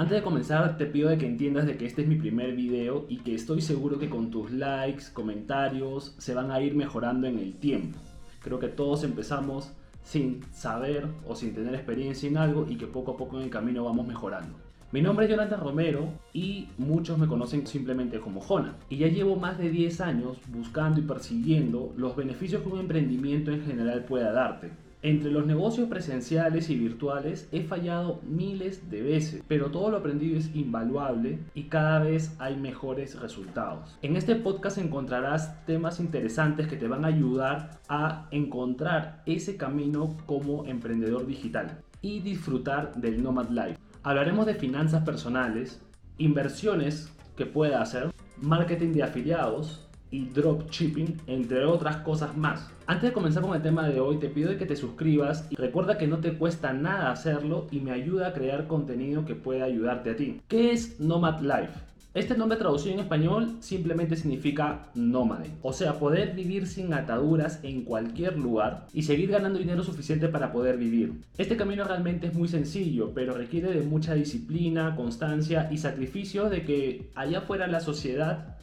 Antes de comenzar te pido de que entiendas de que este es mi primer video y que estoy seguro que con tus likes, comentarios se van a ir mejorando en el tiempo. Creo que todos empezamos sin saber o sin tener experiencia en algo y que poco a poco en el camino vamos mejorando. Mi nombre es Jonathan Romero y muchos me conocen simplemente como Jona. Y ya llevo más de 10 años buscando y persiguiendo los beneficios que un emprendimiento en general pueda darte. Entre los negocios presenciales y virtuales he fallado miles de veces, pero todo lo aprendido es invaluable y cada vez hay mejores resultados. En este podcast encontrarás temas interesantes que te van a ayudar a encontrar ese camino como emprendedor digital y disfrutar del Nomad Life. Hablaremos de finanzas personales, inversiones que pueda hacer, marketing de afiliados, y dropshipping, entre otras cosas más. Antes de comenzar con el tema de hoy, te pido que te suscribas y recuerda que no te cuesta nada hacerlo y me ayuda a crear contenido que pueda ayudarte a ti. ¿Qué es Nomad Life? Este nombre traducido en español simplemente significa nómade, o sea, poder vivir sin ataduras en cualquier lugar y seguir ganando dinero suficiente para poder vivir. Este camino realmente es muy sencillo, pero requiere de mucha disciplina, constancia y sacrificio de que allá afuera la sociedad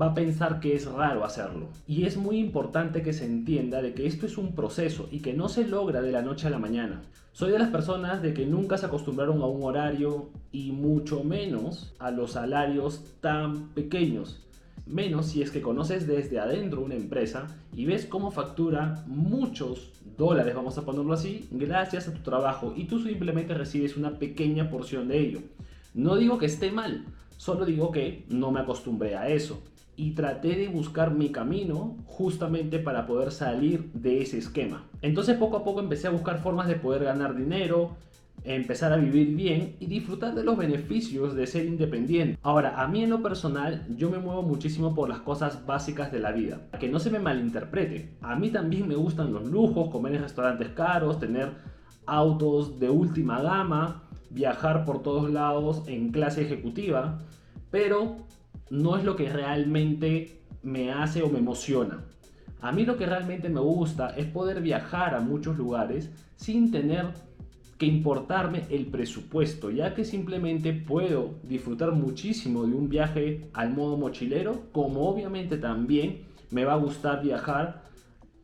va a pensar que es raro hacerlo. Y es muy importante que se entienda de que esto es un proceso y que no se logra de la noche a la mañana. Soy de las personas de que nunca se acostumbraron a un horario y mucho menos a los salarios tan pequeños. Menos si es que conoces desde adentro una empresa y ves cómo factura muchos dólares, vamos a ponerlo así, gracias a tu trabajo y tú simplemente recibes una pequeña porción de ello. No digo que esté mal, solo digo que no me acostumbré a eso y traté de buscar mi camino justamente para poder salir de ese esquema. Entonces poco a poco empecé a buscar formas de poder ganar dinero, empezar a vivir bien y disfrutar de los beneficios de ser independiente. Ahora, a mí en lo personal, yo me muevo muchísimo por las cosas básicas de la vida. Que no se me malinterprete. A mí también me gustan los lujos, comer en restaurantes caros, tener autos de última gama, viajar por todos lados en clase ejecutiva. Pero no es lo que realmente me hace o me emociona. A mí lo que realmente me gusta es poder viajar a muchos lugares sin tener que importarme el presupuesto, ya que simplemente puedo disfrutar muchísimo de un viaje al modo mochilero, como obviamente también me va a gustar viajar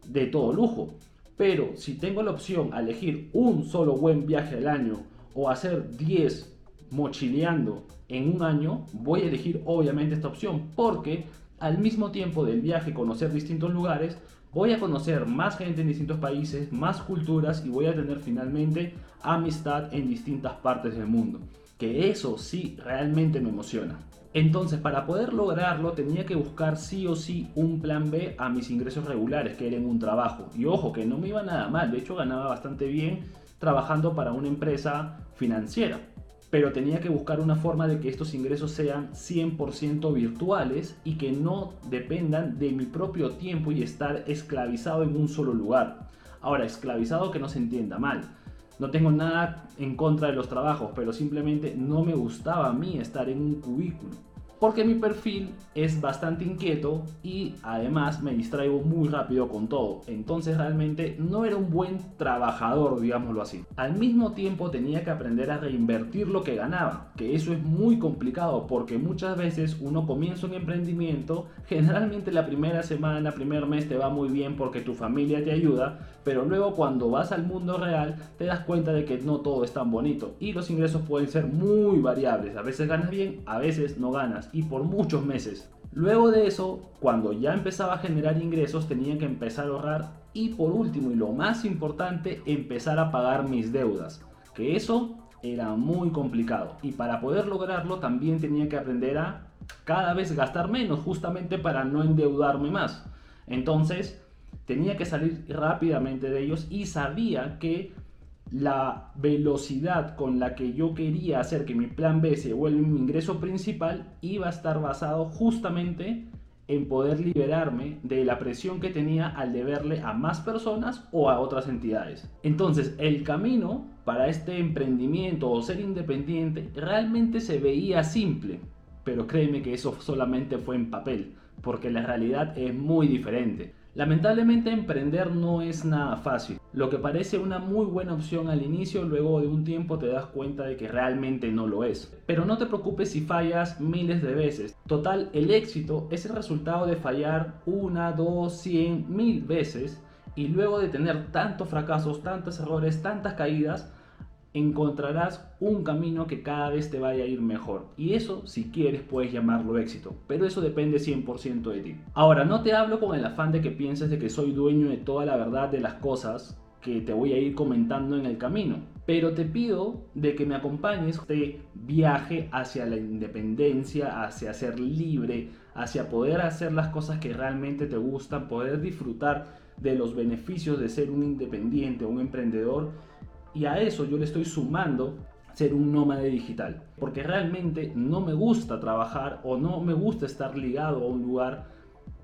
de todo lujo. Pero si tengo la opción a elegir un solo buen viaje al año o hacer 10 mochileando en un año, voy a elegir obviamente esta opción porque al mismo tiempo del viaje conocer distintos lugares, voy a conocer más gente en distintos países, más culturas y voy a tener finalmente amistad en distintas partes del mundo. Que eso sí realmente me emociona. Entonces, para poder lograrlo, tenía que buscar sí o sí un plan B a mis ingresos regulares, que eran un trabajo. Y ojo, que no me iba nada mal, de hecho ganaba bastante bien trabajando para una empresa financiera pero tenía que buscar una forma de que estos ingresos sean 100% virtuales y que no dependan de mi propio tiempo y estar esclavizado en un solo lugar. Ahora, esclavizado que no se entienda mal. No tengo nada en contra de los trabajos, pero simplemente no me gustaba a mí estar en un cubículo porque mi perfil es bastante inquieto y además me distraigo muy rápido con todo. Entonces realmente no era un buen trabajador, digámoslo así. Al mismo tiempo tenía que aprender a reinvertir lo que ganaba, que eso es muy complicado porque muchas veces uno comienza un emprendimiento, generalmente la primera semana, primer mes te va muy bien porque tu familia te ayuda, pero luego cuando vas al mundo real te das cuenta de que no todo es tan bonito y los ingresos pueden ser muy variables. A veces ganas bien, a veces no ganas y por muchos meses. Luego de eso, cuando ya empezaba a generar ingresos, tenía que empezar a ahorrar y por último y lo más importante, empezar a pagar mis deudas. Que eso era muy complicado y para poder lograrlo también tenía que aprender a cada vez gastar menos justamente para no endeudarme más. Entonces tenía que salir rápidamente de ellos y sabía que la velocidad con la que yo quería hacer que mi plan B se vuelva mi ingreso principal iba a estar basado justamente en poder liberarme de la presión que tenía al deberle a más personas o a otras entidades. Entonces, el camino para este emprendimiento o ser independiente realmente se veía simple, pero créeme que eso solamente fue en papel, porque la realidad es muy diferente. Lamentablemente emprender no es nada fácil. Lo que parece una muy buena opción al inicio, luego de un tiempo te das cuenta de que realmente no lo es. Pero no te preocupes si fallas miles de veces. Total, el éxito es el resultado de fallar una, dos, cien, mil veces y luego de tener tantos fracasos, tantos errores, tantas caídas, encontrarás un camino que cada vez te vaya a ir mejor. Y eso, si quieres, puedes llamarlo éxito. Pero eso depende 100% de ti. Ahora, no te hablo con el afán de que pienses de que soy dueño de toda la verdad de las cosas que te voy a ir comentando en el camino. Pero te pido de que me acompañes de viaje hacia la independencia, hacia ser libre, hacia poder hacer las cosas que realmente te gustan, poder disfrutar de los beneficios de ser un independiente, un emprendedor y a eso yo le estoy sumando ser un nómade digital. Porque realmente no me gusta trabajar o no me gusta estar ligado a un lugar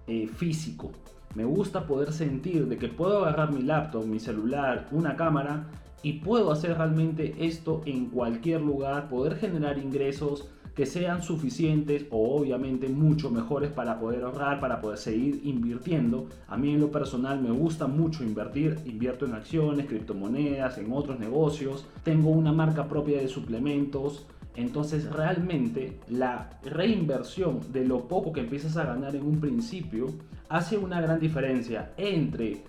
eh, físico. Me gusta poder sentir de que puedo agarrar mi laptop, mi celular, una cámara y puedo hacer realmente esto en cualquier lugar, poder generar ingresos que sean suficientes o obviamente mucho mejores para poder ahorrar, para poder seguir invirtiendo. A mí en lo personal me gusta mucho invertir, invierto en acciones, criptomonedas, en otros negocios, tengo una marca propia de suplementos. Entonces realmente la reinversión de lo poco que empiezas a ganar en un principio hace una gran diferencia entre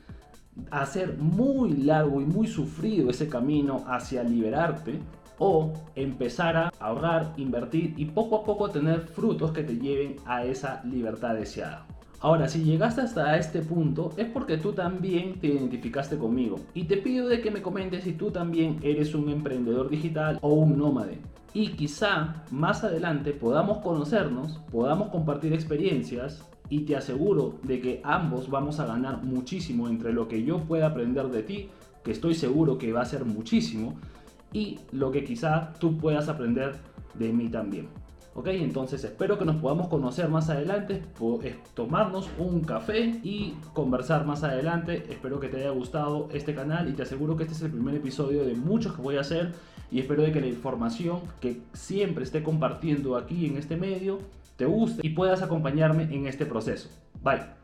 hacer muy largo y muy sufrido ese camino hacia liberarte o empezar a ahorrar, invertir y poco a poco tener frutos que te lleven a esa libertad deseada. Ahora, si llegaste hasta este punto es porque tú también te identificaste conmigo y te pido de que me comentes si tú también eres un emprendedor digital o un nómade. Y quizá más adelante podamos conocernos, podamos compartir experiencias y te aseguro de que ambos vamos a ganar muchísimo entre lo que yo pueda aprender de ti, que estoy seguro que va a ser muchísimo, y lo que quizá tú puedas aprender de mí también. Ok, entonces espero que nos podamos conocer más adelante, tomarnos un café y conversar más adelante. Espero que te haya gustado este canal y te aseguro que este es el primer episodio de muchos que voy a hacer y espero de que la información que siempre esté compartiendo aquí en este medio te guste y puedas acompañarme en este proceso. Bye.